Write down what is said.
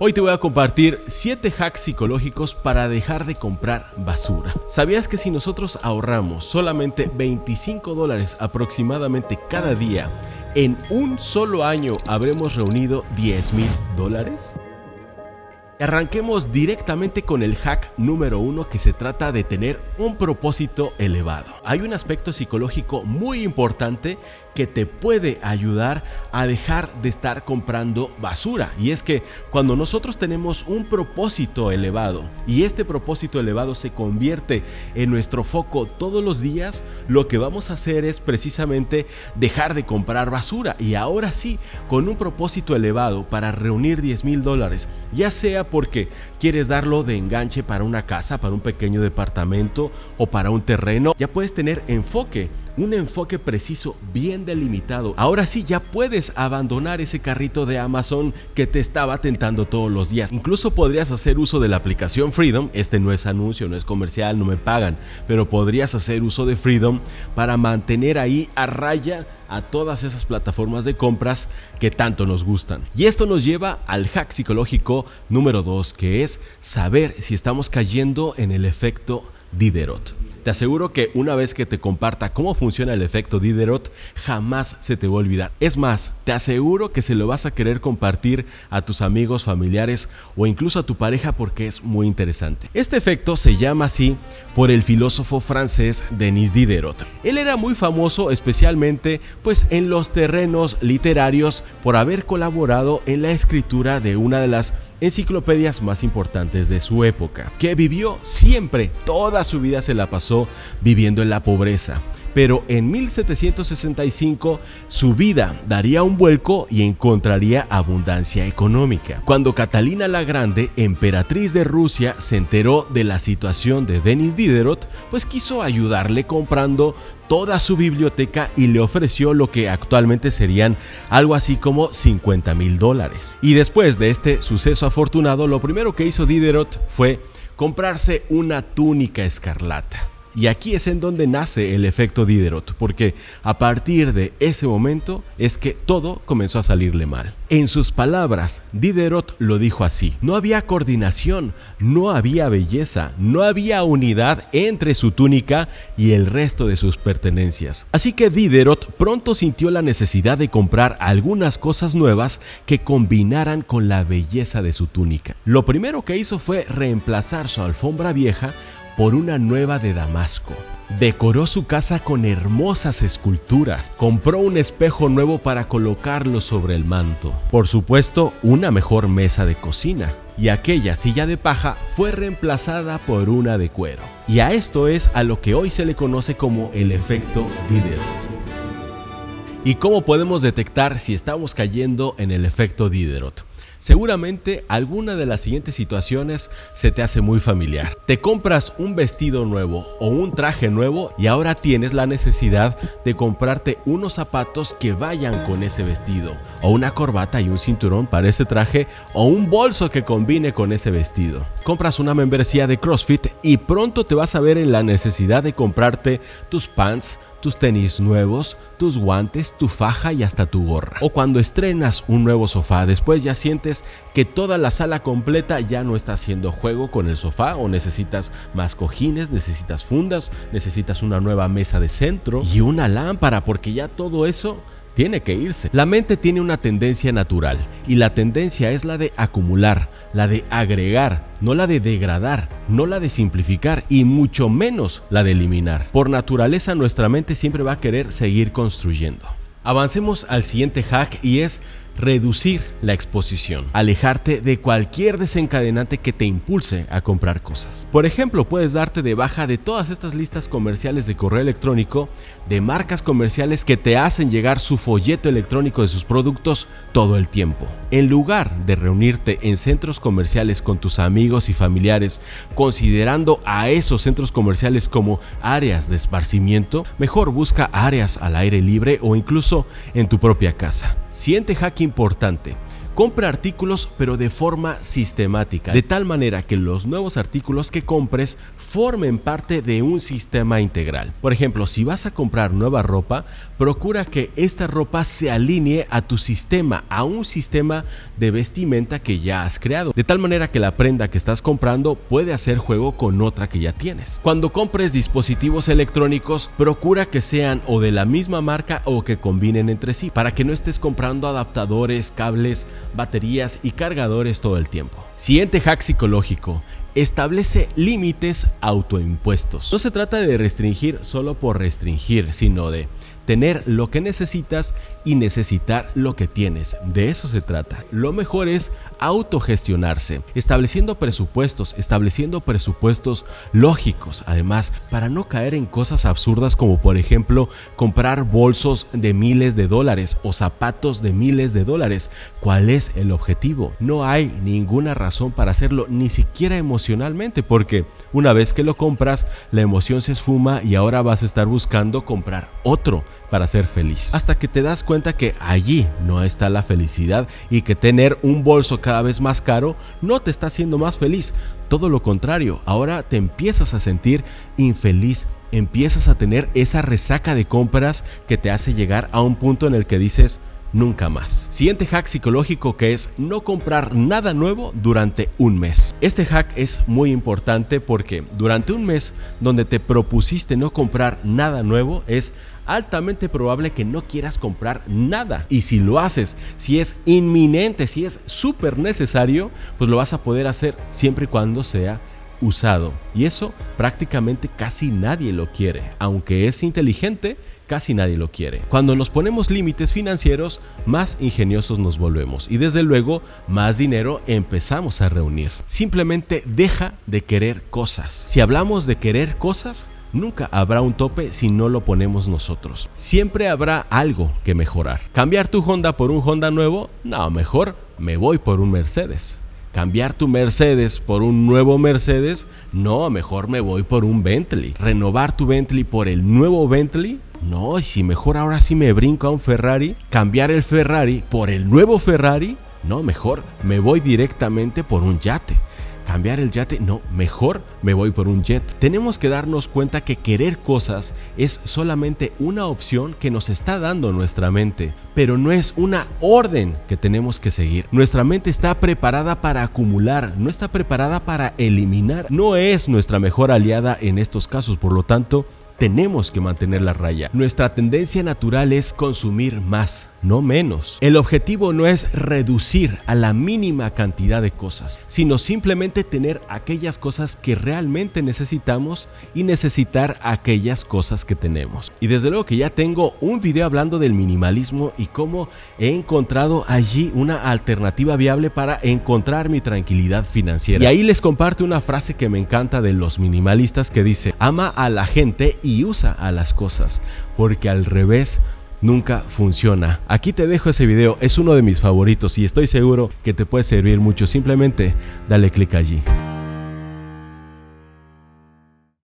Hoy te voy a compartir 7 hacks psicológicos para dejar de comprar basura. ¿Sabías que si nosotros ahorramos solamente 25 dólares aproximadamente cada día, en un solo año habremos reunido 10 mil dólares? Arranquemos directamente con el hack número uno que se trata de tener un propósito elevado. Hay un aspecto psicológico muy importante que te puede ayudar a dejar de estar comprando basura. Y es que cuando nosotros tenemos un propósito elevado y este propósito elevado se convierte en nuestro foco todos los días, lo que vamos a hacer es precisamente dejar de comprar basura. Y ahora sí, con un propósito elevado para reunir 10 mil dólares, ya sea porque quieres darlo de enganche para una casa, para un pequeño departamento o para un terreno, ya puedes tener enfoque un enfoque preciso, bien delimitado. Ahora sí ya puedes abandonar ese carrito de Amazon que te estaba tentando todos los días. Incluso podrías hacer uso de la aplicación Freedom. Este no es anuncio, no es comercial, no me pagan, pero podrías hacer uso de Freedom para mantener ahí a raya a todas esas plataformas de compras que tanto nos gustan. Y esto nos lleva al hack psicológico número 2, que es saber si estamos cayendo en el efecto Diderot. Te aseguro que una vez que te comparta cómo funciona el efecto Diderot, jamás se te va a olvidar. Es más, te aseguro que se lo vas a querer compartir a tus amigos, familiares o incluso a tu pareja porque es muy interesante. Este efecto se llama así por el filósofo francés Denis Diderot. Él era muy famoso especialmente pues en los terrenos literarios por haber colaborado en la escritura de una de las enciclopedias más importantes de su época, que vivió siempre, toda su vida se la pasó viviendo en la pobreza. Pero en 1765 su vida daría un vuelco y encontraría abundancia económica. Cuando Catalina la Grande, emperatriz de Rusia, se enteró de la situación de Denis Diderot, pues quiso ayudarle comprando toda su biblioteca y le ofreció lo que actualmente serían algo así como 50 mil dólares. Y después de este suceso afortunado, lo primero que hizo Diderot fue comprarse una túnica escarlata. Y aquí es en donde nace el efecto Diderot, porque a partir de ese momento es que todo comenzó a salirle mal. En sus palabras, Diderot lo dijo así, no había coordinación, no había belleza, no había unidad entre su túnica y el resto de sus pertenencias. Así que Diderot pronto sintió la necesidad de comprar algunas cosas nuevas que combinaran con la belleza de su túnica. Lo primero que hizo fue reemplazar su alfombra vieja por una nueva de Damasco. Decoró su casa con hermosas esculturas, compró un espejo nuevo para colocarlo sobre el manto, por supuesto una mejor mesa de cocina, y aquella silla de paja fue reemplazada por una de cuero. Y a esto es a lo que hoy se le conoce como el efecto Diderot. ¿Y cómo podemos detectar si estamos cayendo en el efecto Diderot? Seguramente alguna de las siguientes situaciones se te hace muy familiar. Te compras un vestido nuevo o un traje nuevo y ahora tienes la necesidad de comprarte unos zapatos que vayan con ese vestido, o una corbata y un cinturón para ese traje, o un bolso que combine con ese vestido. Compras una membresía de CrossFit y pronto te vas a ver en la necesidad de comprarte tus pants, tus tenis nuevos, tus guantes, tu faja y hasta tu gorra. O cuando estrenas un nuevo sofá, después ya que toda la sala completa ya no está haciendo juego con el sofá o necesitas más cojines, necesitas fundas, necesitas una nueva mesa de centro y una lámpara porque ya todo eso tiene que irse. La mente tiene una tendencia natural y la tendencia es la de acumular, la de agregar, no la de degradar, no la de simplificar y mucho menos la de eliminar. Por naturaleza nuestra mente siempre va a querer seguir construyendo. Avancemos al siguiente hack y es reducir la exposición, alejarte de cualquier desencadenante que te impulse a comprar cosas. Por ejemplo, puedes darte de baja de todas estas listas comerciales de correo electrónico de marcas comerciales que te hacen llegar su folleto electrónico de sus productos todo el tiempo. En lugar de reunirte en centros comerciales con tus amigos y familiares, considerando a esos centros comerciales como áreas de esparcimiento, mejor busca áreas al aire libre o incluso en tu propia casa. Siente hacking importante. Compra artículos pero de forma sistemática, de tal manera que los nuevos artículos que compres formen parte de un sistema integral. Por ejemplo, si vas a comprar nueva ropa, procura que esta ropa se alinee a tu sistema, a un sistema de vestimenta que ya has creado, de tal manera que la prenda que estás comprando puede hacer juego con otra que ya tienes. Cuando compres dispositivos electrónicos, procura que sean o de la misma marca o que combinen entre sí, para que no estés comprando adaptadores, cables, baterías y cargadores todo el tiempo. Siguiente hack psicológico establece límites autoimpuestos. No se trata de restringir solo por restringir, sino de tener lo que necesitas y necesitar lo que tienes. De eso se trata. Lo mejor es autogestionarse, estableciendo presupuestos, estableciendo presupuestos lógicos, además, para no caer en cosas absurdas como por ejemplo comprar bolsos de miles de dólares o zapatos de miles de dólares. ¿Cuál es el objetivo? No hay ninguna razón para hacerlo, ni siquiera emocionalmente, porque una vez que lo compras, la emoción se esfuma y ahora vas a estar buscando comprar otro para ser feliz. Hasta que te das cuenta que allí no está la felicidad y que tener un bolso cada vez más caro no te está haciendo más feliz. Todo lo contrario, ahora te empiezas a sentir infeliz, empiezas a tener esa resaca de compras que te hace llegar a un punto en el que dices, nunca más. Siguiente hack psicológico que es no comprar nada nuevo durante un mes. Este hack es muy importante porque durante un mes donde te propusiste no comprar nada nuevo es altamente probable que no quieras comprar nada. Y si lo haces, si es inminente, si es súper necesario, pues lo vas a poder hacer siempre y cuando sea usado. Y eso prácticamente casi nadie lo quiere. Aunque es inteligente, casi nadie lo quiere. Cuando nos ponemos límites financieros, más ingeniosos nos volvemos y desde luego más dinero empezamos a reunir. Simplemente deja de querer cosas. Si hablamos de querer cosas, Nunca habrá un tope si no lo ponemos nosotros. Siempre habrá algo que mejorar. ¿Cambiar tu Honda por un Honda nuevo? No, mejor me voy por un Mercedes. ¿Cambiar tu Mercedes por un nuevo Mercedes? No, mejor me voy por un Bentley. ¿Renovar tu Bentley por el nuevo Bentley? No, y si mejor ahora sí me brinco a un Ferrari, cambiar el Ferrari por el nuevo Ferrari, no, mejor me voy directamente por un yate cambiar el yate, no, mejor me voy por un jet. Tenemos que darnos cuenta que querer cosas es solamente una opción que nos está dando nuestra mente, pero no es una orden que tenemos que seguir. Nuestra mente está preparada para acumular, no está preparada para eliminar, no es nuestra mejor aliada en estos casos, por lo tanto, tenemos que mantener la raya. Nuestra tendencia natural es consumir más, no menos. El objetivo no es reducir a la mínima cantidad de cosas, sino simplemente tener aquellas cosas que realmente necesitamos y necesitar aquellas cosas que tenemos. Y desde luego que ya tengo un video hablando del minimalismo y cómo he encontrado allí una alternativa viable para encontrar mi tranquilidad financiera. Y ahí les comparto una frase que me encanta de los minimalistas que dice, ama a la gente y usa a las cosas, porque al revés nunca funciona. Aquí te dejo ese video, es uno de mis favoritos y estoy seguro que te puede servir mucho. Simplemente dale clic allí.